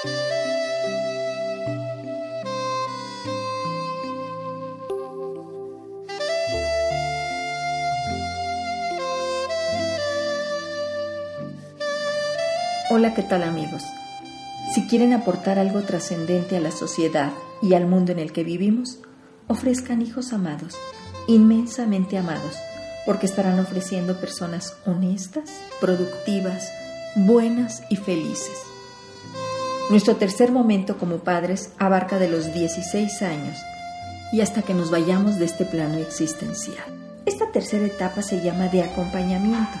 Hola, ¿qué tal amigos? Si quieren aportar algo trascendente a la sociedad y al mundo en el que vivimos, ofrezcan hijos amados, inmensamente amados, porque estarán ofreciendo personas honestas, productivas, buenas y felices. Nuestro tercer momento como padres abarca de los 16 años y hasta que nos vayamos de este plano existencial. Esta tercera etapa se llama de acompañamiento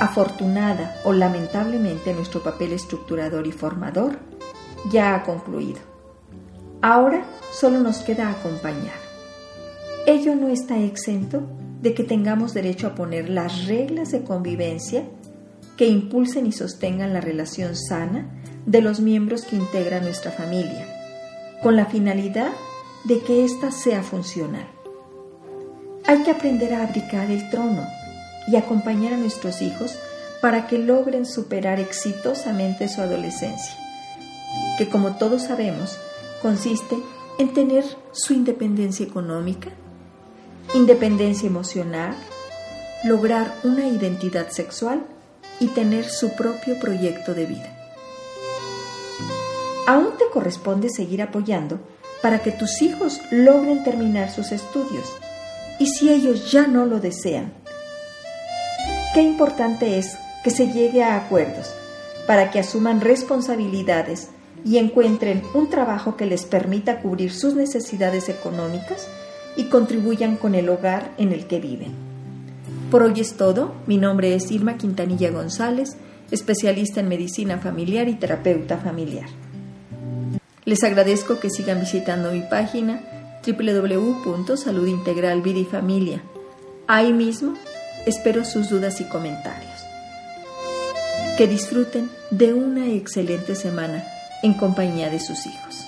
Afortunada o lamentablemente nuestro papel estructurador y formador ya ha concluido. Ahora solo nos queda acompañar. Ello no está exento de que tengamos derecho a poner las reglas de convivencia que impulsen y sostengan la relación sana de los miembros que integran nuestra familia, con la finalidad de que ésta sea funcional. Hay que aprender a abricar el trono y acompañar a nuestros hijos para que logren superar exitosamente su adolescencia, que como todos sabemos consiste en tener su independencia económica, independencia emocional, lograr una identidad sexual y tener su propio proyecto de vida. Aún te corresponde seguir apoyando para que tus hijos logren terminar sus estudios y si ellos ya no lo desean, qué importante es que se llegue a acuerdos para que asuman responsabilidades y encuentren un trabajo que les permita cubrir sus necesidades económicas y contribuyan con el hogar en el que viven. Por hoy es todo. Mi nombre es Irma Quintanilla González, especialista en medicina familiar y terapeuta familiar. Les agradezco que sigan visitando mi página www.saludintegralvidifamilia. Ahí mismo Espero sus dudas y comentarios. Que disfruten de una excelente semana en compañía de sus hijos.